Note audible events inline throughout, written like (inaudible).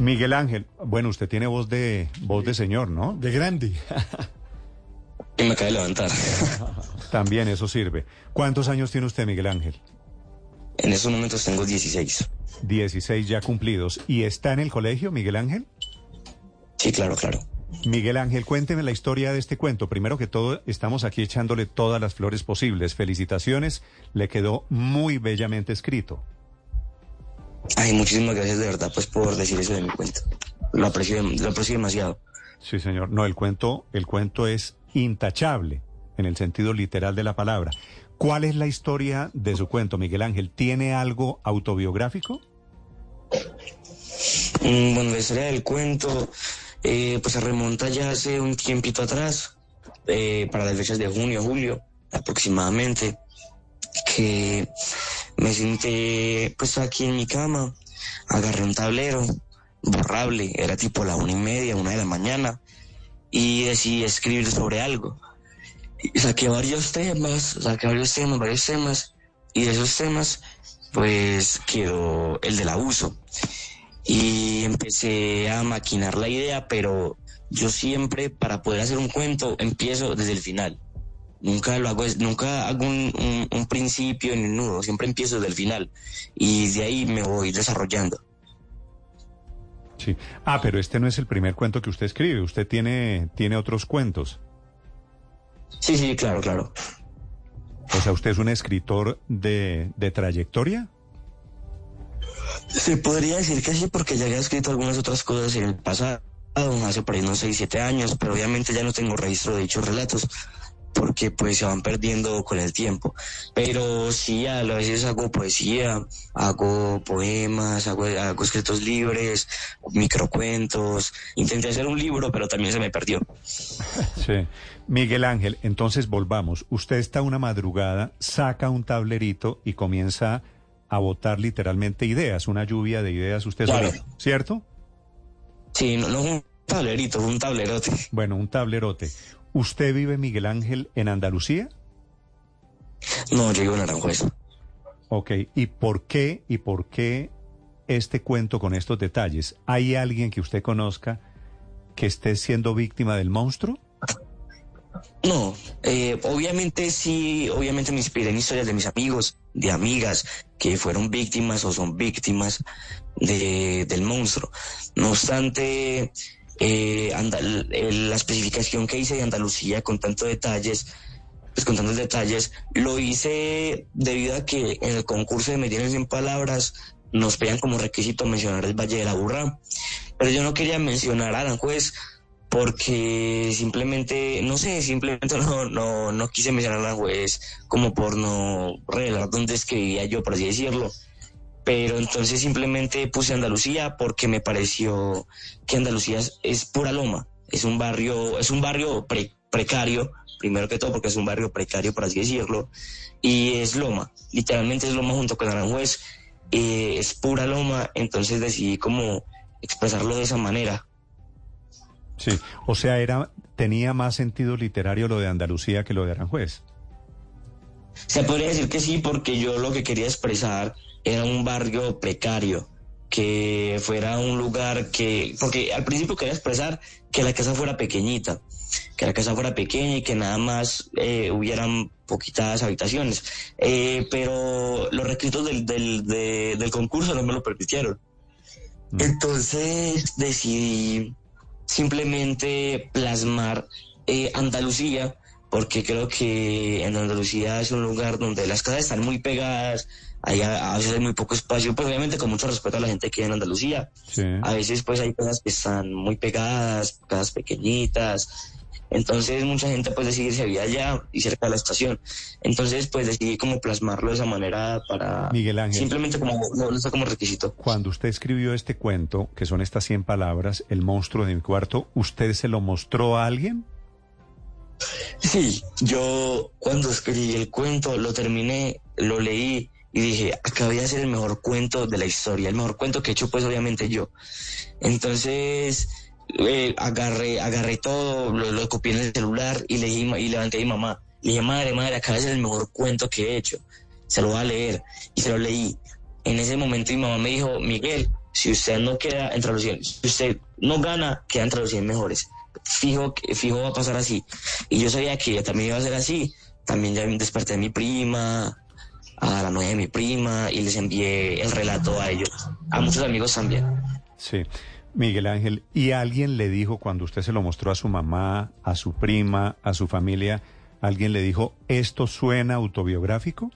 Miguel Ángel, bueno, usted tiene voz de voz de señor, ¿no? De grande. Y me de levantar. (laughs) También eso sirve. ¿Cuántos años tiene usted, Miguel Ángel? En estos momentos tengo 16. 16 ya cumplidos. ¿Y está en el colegio, Miguel Ángel? Sí, claro, claro. Miguel Ángel, cuénteme la historia de este cuento. Primero que todo, estamos aquí echándole todas las flores posibles. Felicitaciones, le quedó muy bellamente escrito. Ay, muchísimas gracias de verdad pues por decir eso de mi cuento. Lo aprecio, lo aprecio demasiado. Sí, señor. No, el cuento, el cuento es intachable en el sentido literal de la palabra. ¿Cuál es la historia de su cuento, Miguel Ángel? ¿Tiene algo autobiográfico? Mm, Bueno, la historia del cuento eh, pues se remonta ya hace un tiempito atrás, eh, para las fechas de junio, julio aproximadamente, que me senté pues aquí en mi cama, agarré un tablero borrable, era tipo la una y media, una de la mañana, y decidí escribir sobre algo. Y saqué varios temas, saqué varios temas, varios temas, y de esos temas pues quedó el del abuso y empecé a maquinar la idea, pero yo siempre para poder hacer un cuento empiezo desde el final. Nunca lo hago, nunca hago un, un- un principio ni un nudo, siempre empiezo desde el final y de ahí me voy desarrollando. Sí. Ah, pero este no es el primer cuento que usted escribe. Usted tiene, tiene otros cuentos. Sí, sí, claro, claro. O sea, usted es un escritor de, de trayectoria. Se podría decir que sí, porque ya había escrito algunas otras cosas en el pasado, hace por ahí unos 6, 7 años, pero obviamente ya no tengo registro de dichos relatos, porque pues se van perdiendo con el tiempo. Pero sí, a veces hago poesía, hago poemas, hago, hago escritos libres, microcuentos. Intenté hacer un libro, pero también se me perdió. (laughs) Sí. Miguel Ángel, entonces volvamos. Usted está una madrugada, saca un tablerito y comienza a botar literalmente ideas, una lluvia de ideas usted Claro. ¿cierto? Sí, no, no un tablerito, un tablerote. Bueno, un tablerote. ¿Usted vive, Miguel Ángel, en Andalucía? No, yo vivo en Aranjuez. Ok, ¿y por qué, y por qué este cuento con estos detalles? ¿Hay alguien que usted conozca que esté siendo víctima del monstruo? No, eh, obviamente sí, obviamente me inspiré en historias de mis amigos, de amigas que fueron víctimas o son víctimas de, del monstruo. No obstante, eh, la especificación que hice de Andalucía con tantos detalles, pues con tantos detalles, lo hice debido a que en el concurso de Medellín en palabras nos pedían como requisito mencionar el Valle de la Burra, pero yo no quería mencionar a Aranjuez porque simplemente, no sé, simplemente (laughs) no, no, no quise mencionar a Aranjuez como por no revelar dónde es que vivía yo, por así decirlo. Pero entonces simplemente puse Andalucía porque me pareció que Andalucía es, pura loma, es un barrio, es un barrio pre- precario, primero que todo porque es un barrio precario, por así decirlo, y es loma, literalmente es loma junto con Aranjuez, eh, es pura loma, entonces decidí como expresarlo de esa manera. Sí, o sea, era tenía más sentido literario lo de Andalucía que lo de Aranjuez. Se podría decir que sí, porque yo lo que quería expresar era un barrio precario, que fuera un lugar que, porque al principio quería expresar que la casa fuera pequeñita, que la casa fuera pequeña y que nada más eh, hubieran poquitas habitaciones, Eh, pero los requisitos del, del, de- del concurso no me lo permitieron. Entonces decidí simplemente plasmar eh, Andalucía, porque creo que en Andalucía es un lugar donde las casas están muy pegadas, hay a, a veces hay muy poco espacio, pues obviamente con mucho respeto a la gente que en Andalucía. Sí. A veces pues hay casas que están muy pegadas, casas pequeñitas, Entonces mucha gente pues decidí se había allá y cerca de la estación. Entonces pues decidí como plasmarlo de esa manera para... Miguel Ángel. Simplemente como, no, no está como requisito. Cuando usted escribió este cuento, que son estas 100 palabras, El monstruo de mi cuarto, ¿usted se lo mostró a alguien? Sí, yo cuando escribí el cuento lo terminé, lo leí y dije, acabé de hacer el mejor cuento de la historia, el mejor cuento que he hecho pues obviamente yo. Entonces eh, agarré, agarré todo, lo, lo copié en el celular y, le dije, y levanté a mi mamá. Le dije, madre, madre, de hacer el mejor cuento que he hecho. Se lo voy a leer. Y se lo leí. En ese momento mi mamá me dijo, Miguel, si usted no queda entre los 100, si usted no gana, queda entre los 100 mejores. Fijo, fijo va a pasar así. Y yo sabía que también iba a ser así. También ya desperté a mi prima, a la novia de mi prima, y les envié el relato a ellos. A muchos amigos también. Sí. Miguel Ángel, ¿y alguien le dijo cuando usted se lo mostró a su mamá, a su prima, a su familia, alguien le dijo, ¿esto suena autobiográfico?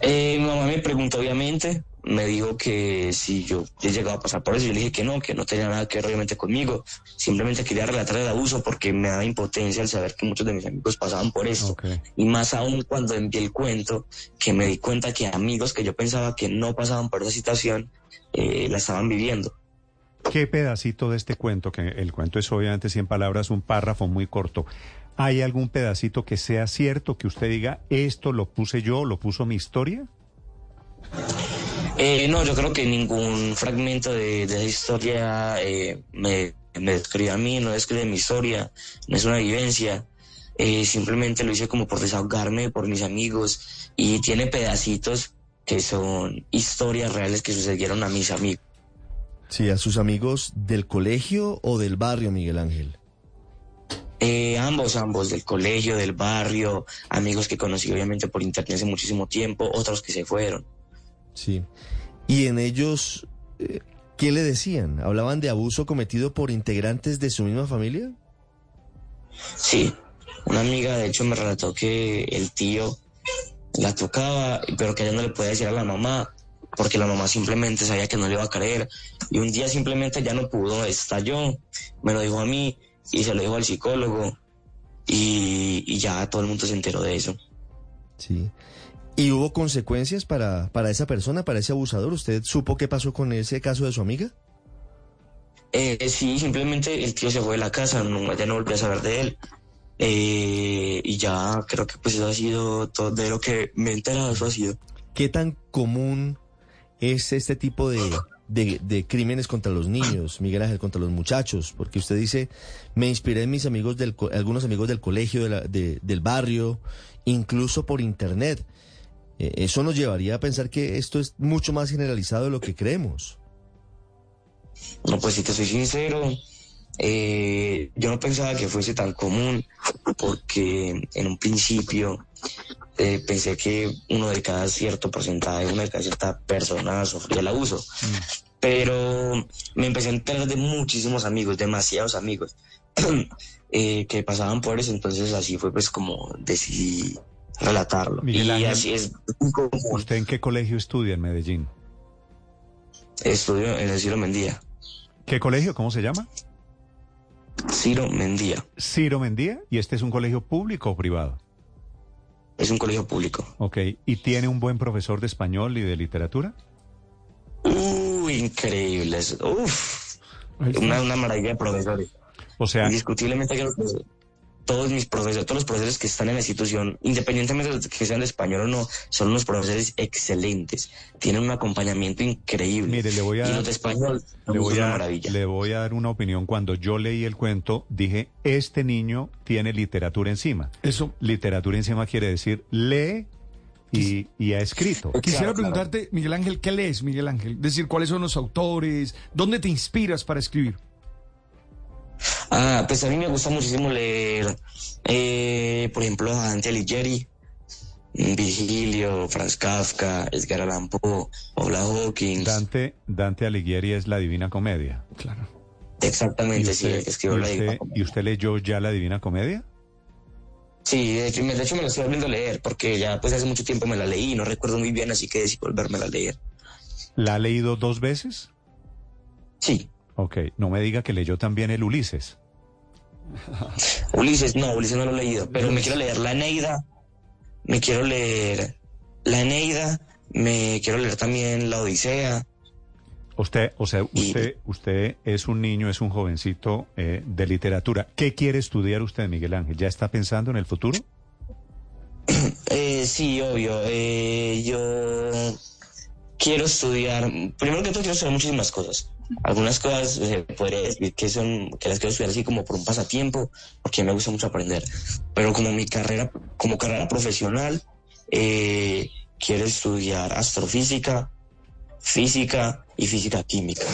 Eh, mi mamá me preguntó, obviamente, me dijo que si yo he llegado a pasar por eso, yo le dije que no, que no tenía nada que ver obviamente conmigo, simplemente quería relatar el abuso porque me daba impotencia al saber que muchos de mis amigos pasaban por esto. Ok. Y más aún cuando envié el cuento, que me di cuenta que amigos que yo pensaba que no pasaban por esa situación, eh, la estaban viviendo. ¿Qué pedacito de este cuento, que el cuento es obviamente 100 palabras, un párrafo muy corto, ¿hay algún pedacito que sea cierto, que usted diga, esto lo puse yo, lo puso mi historia? Eh, no, yo creo que ningún fragmento de, de esa historia eh, me, me describe a mí, no describe mi historia, no es una vivencia. Eh, simplemente lo hice como por desahogarme por mis amigos y tiene pedacitos que son historias reales que sucedieron a mis amigos. Sí, a sus amigos del colegio o del barrio, Miguel Ángel. Eh, ambos, ambos, del colegio, del barrio, amigos que conocí obviamente por internet hace muchísimo tiempo, otros que se fueron. Sí. Y en ellos, eh, ¿qué le decían? ¿Hablaban de abuso cometido por integrantes de su misma familia? Sí, una amiga de hecho me relató que el tío la tocaba, pero que ella no le podía decir a la mamá, porque la mamá simplemente sabía que no le iba a creer. Y un día simplemente ya no pudo, estalló, me lo dijo a mí y se lo dijo al psicólogo. Y, y ya todo el mundo se enteró de eso. Sí. ¿Y hubo consecuencias para, para esa persona, para ese abusador? ¿Usted supo qué pasó con ese caso de su amiga? Eh, sí, simplemente el tío se fue de la casa, no, ya no volví a saber de él. Eh, y ya creo que pues eso ha sido todo de lo que me he enterado, eso ha sido. ¿Qué tan común es este tipo de, de- de crímenes contra los niños, Miguel Ángel, contra los muchachos? Porque usted dice, me inspiré en mis amigos del, algunos amigos del colegio, de la- de- del barrio, incluso por internet. Eh, eso nos llevaría a pensar que esto es mucho más generalizado de lo que creemos. No, pues si te soy sincero, eh, yo no pensaba que fuese tan común porque en un principio eh, pensé que uno de cada cierto porcentaje, una de cada cierta persona sufría el abuso. Pero me empecé a enterar de muchísimos amigos, demasiados amigos, (clears throat) eh, que pasaban por eso, entonces así fue pues como decidí relatarlo. Miguel y Ángel, así es común. ¿Usted en qué colegio estudia en Medellín? Estudio en el Ciro Mendía. ¿Qué colegio? ¿Cómo se llama? Ciro Mendía. Ciro Mendía. ¿Y este es un colegio público o privado? Es un colegio público. Ok. ¿Y tiene un buen profesor de español y de literatura? Uy, increíbles. Uf, una, una maravilla de profesores. O sea, Indiscutiblemente que todos mis profesores, todos los profesores que están en la institución, independientemente de que sean de español o no, son unos profesores excelentes. Tienen un acompañamiento increíble. Mire, le voy a y dar- los de español le voy, una a, maravilla. le voy a dar una opinión. Cuando yo leí el cuento, dije, este niño tiene literatura encima. Eso. Literatura encima quiere decir lee y, y ha escrito. Quisiera Claro, claro. preguntarte, Miguel Ángel, ¿qué lees, Miguel Ángel? Es decir, ¿cuáles son los autores? ¿Dónde te inspiras para escribir? Ah, pues a mí me gusta muchísimo leer, eh, por ejemplo, a Dante Alighieri, Virgilio, Franz Kafka, Edgar Allan Poe, Paula Hawkins. Dante, Dante Alighieri es la Divina Comedia. Claro. Exactamente, ¿Y sí, usted, el que escribió la Divina Comedia. ¿Y usted leyó ya la Divina Comedia? Sí, de hecho, me- de hecho me la estoy volviendo a leer, porque ya pues hace mucho tiempo me la leí y no recuerdo muy bien, así que decidí volverme a leer. ¿La ha leído dos veces? Sí, Ok, no me diga que leyó también el Ulises. Ulises, no, Ulises no lo he leído, pero me quiero leer La Eneida, me quiero leer La Eneida, me quiero leer también La Odisea. Usted, o sea, Y- usted, usted es un niño, es un jovencito eh, de literatura. ¿Qué quiere estudiar usted, Miguel Ángel? ¿Ya está pensando en el futuro? (clears throat) Eh, sí, obvio. Eh, yo quiero estudiar, primero que todo quiero estudiar muchísimas cosas. Algunas cosas eh, podría decir que son, que las quiero estudiar así como por un pasatiempo, porque me gusta mucho aprender. Pero como mi carrera, como carrera profesional, eh, quiero estudiar astrofísica, física y física química.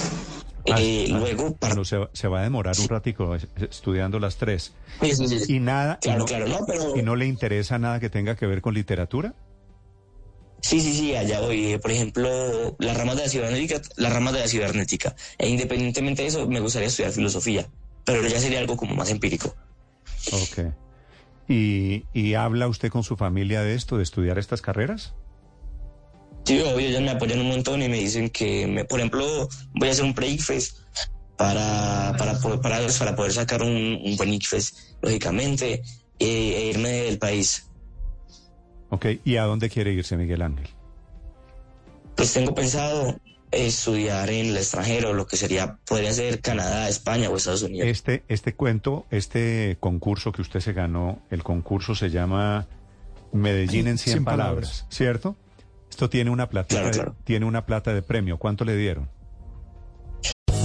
Ah, Eh, ah, luego. Bueno, se, va- se va a demorar un ratico es- estudiando las tres. Sí, sí, sí, sí. ¿Y nada? y Claro, no, claro, no, pero... ¿Y no le interesa nada que tenga que ver con literatura? Sí, sí, sí, allá voy. Eh, Por ejemplo, las ramas de la cibernética, las ramas de la cibernética. E independientemente de eso, me gustaría estudiar filosofía, pero ya sería algo como más empírico. Ok. ¿Y, y habla usted con su familia de esto, de estudiar estas carreras? Sí, obvio, ellos me apoyan un montón y me dicen que, me, por ejemplo, voy a hacer un pre-ICFES para, para, poder- para, para poder sacar un, un buen ICFES, lógicamente, e, e irme del país. Ok. ¿Y a dónde quiere irse, Miguel Ángel? Pues tengo pensado estudiar en el extranjero, lo que sería, podría ser Canadá, España o Estados Unidos. Este, este cuento, este concurso que usted se ganó, el concurso se llama Medellín en 100, 100 palabras, palabras. ¿cierto? Esto tiene una plata, Claro, claro. tiene una plata de premio. ¿Cuánto le dieron?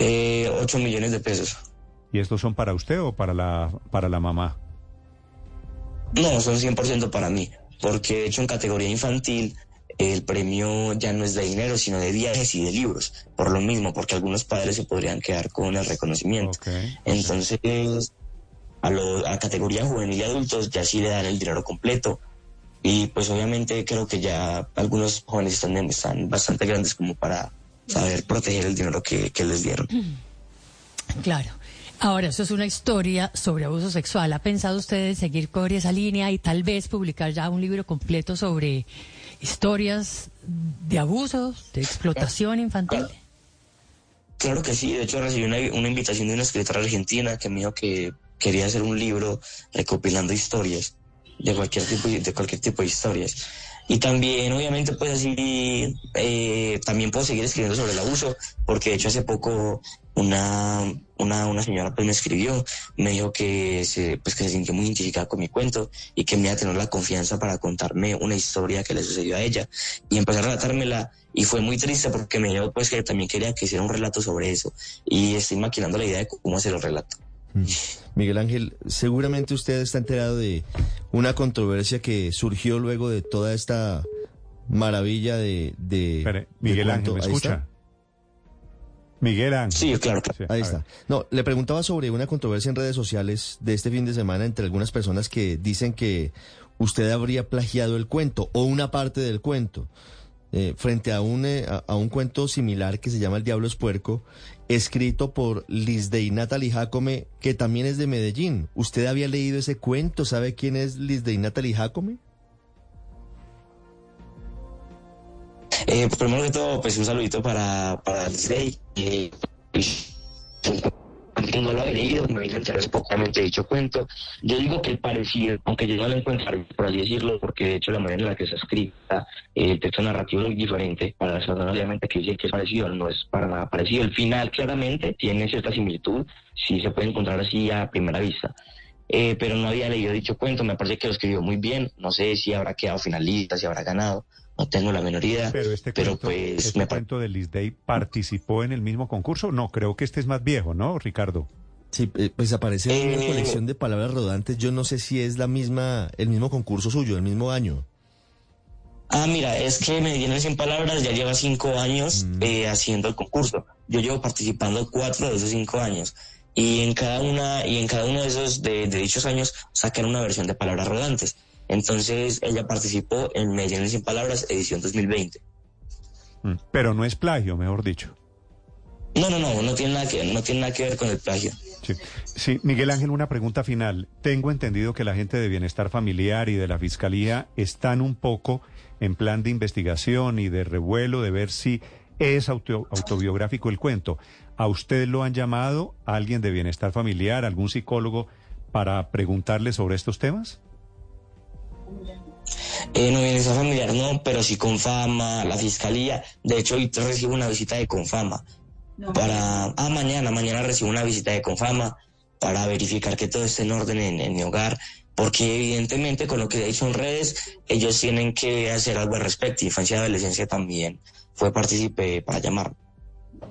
Eh, 8 millones de pesos. ¿Y estos son para usted o para la, para la mamá? No, son 100% para mí, porque de hecho en categoría infantil el premio ya no es de dinero, sino de viajes y de libros, por lo mismo, porque algunos padres se podrían quedar con el reconocimiento. Entonces, a, lo- a categoría juvenil y adultos ya sí le dan el dinero completo. Y pues obviamente creo que ya algunos jóvenes están, están bastante grandes como para saber proteger el dinero que, que les dieron. (clears throat) Claro. Ahora, eso es una historia sobre abuso sexual. ¿Ha pensado usted en seguir por esa línea y tal vez publicar ya un libro completo sobre historias de abusos, de explotación infantil? Claro que sí, de hecho recibí una, una invitación de una escritora argentina que me dijo que quería hacer un libro recopilando historias de cualquier tipo de cualquier tipo de historias. Y también, obviamente, pues así, eh, también puedo seguir escribiendo sobre el abuso, porque de hecho hace poco una, una, una señora pues me escribió, me dijo que se, pues que se sintió muy identificada con mi cuento y que me iba a tener la confianza para contarme una historia que le sucedió a ella. Y empecé a relatármela y fue muy triste porque me dijo pues que también quería que hiciera un relato sobre eso. Y estoy maquinando la idea de cómo hacer el relato. Miguel Ángel, seguramente usted está enterado de una controversia que surgió luego de toda esta maravilla de... de Espere, de Miguel Ángel. ¿me escucha? Miguel Ángel. Sí, claro, claro. Sí, Ahí está. ver. No, le preguntaba sobre una controversia en redes sociales de este fin de semana entre algunas personas que dicen que usted habría plagiado el cuento o una parte del cuento eh, frente a un, eh, a, un cuento similar que se llama El Diablo es Puerco, escrito por Lisdei Natalie Jacome, que también es de Medellín. ¿Usted había leído ese cuento? ¿Sabe quién es Lisdei Natalie Jacome? Eh, primero que todo, pues un saludito para, para Disney. No lo había leído, me vine a enterar dicho cuento. Yo digo que parecido, aunque yo no lo encuentro, por así decirlo, porque de hecho la manera en la que se escrita, eh, el texto narrativo es muy diferente. Para las personas obviamente que dicen que es parecido, no es para nada parecido. El final claramente tiene cierta similitud, sí se puede encontrar así a primera vista. Eh, pero no había leído dicho cuento, me parece que lo escribió muy bien, no sé si habrá quedado finalista, si habrá ganado, no tengo la menor idea, Pero este pero cuento, pues este me cuento de Liz Day participó en el mismo concurso. No, creo que este es más viejo, ¿no, Ricardo? Sí, eh, pues aparece en una Eh, colección de palabras rodantes. Yo no sé si es la misma, el mismo concurso suyo, el mismo año. Ah, mira, es que Medellín 100 palabras ya lleva cinco años Mm. eh, haciendo el concurso. Yo llevo participando cuatro de esos cinco años. y en cada una y en cada uno de esos de, de dichos años sacan una versión de palabras rodantes. Entonces ella participó en Medellín sin palabras edición 2020. Mm, Pero no es plagio, mejor dicho. No, no, no, no tiene nada que no tiene nada que ver con el plagio. Sí. sí, Miguel Ángel, una pregunta final. Tengo entendido que la gente de Bienestar Familiar y de la Fiscalía están un poco en plan de investigación y de revuelo de ver si es auto- autobiográfico el cuento. ¿A usted lo han llamado alguien de Bienestar Familiar, algún psicólogo, para preguntarle sobre estos temas? Eh, no bienestar familiar, no, pero sí Confama, la fiscalía. De hecho, hoy recibo una visita de Confama. Para. Ah, mañana, mañana recibo una visita de Confama para verificar que todo esté en orden en, en mi hogar. Porque evidentemente con lo que dicho en redes, ellos tienen que hacer algo al respecto. Infancia y adolescencia también fue partícipe para llamar.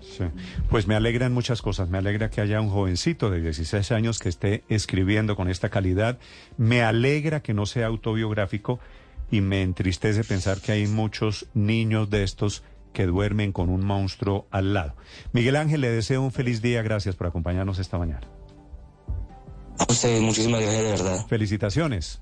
Sí. Pues me alegran muchas cosas. Me alegra que haya un jovencito de 16 años que esté escribiendo con esta calidad. Me alegra que no sea autobiográfico y me entristece pensar que hay muchos niños de estos que duermen con un monstruo al lado. Miguel Ángel, le deseo un feliz día. Gracias por acompañarnos esta mañana. A ustedes, muchísimas gracias de verdad. Felicitaciones.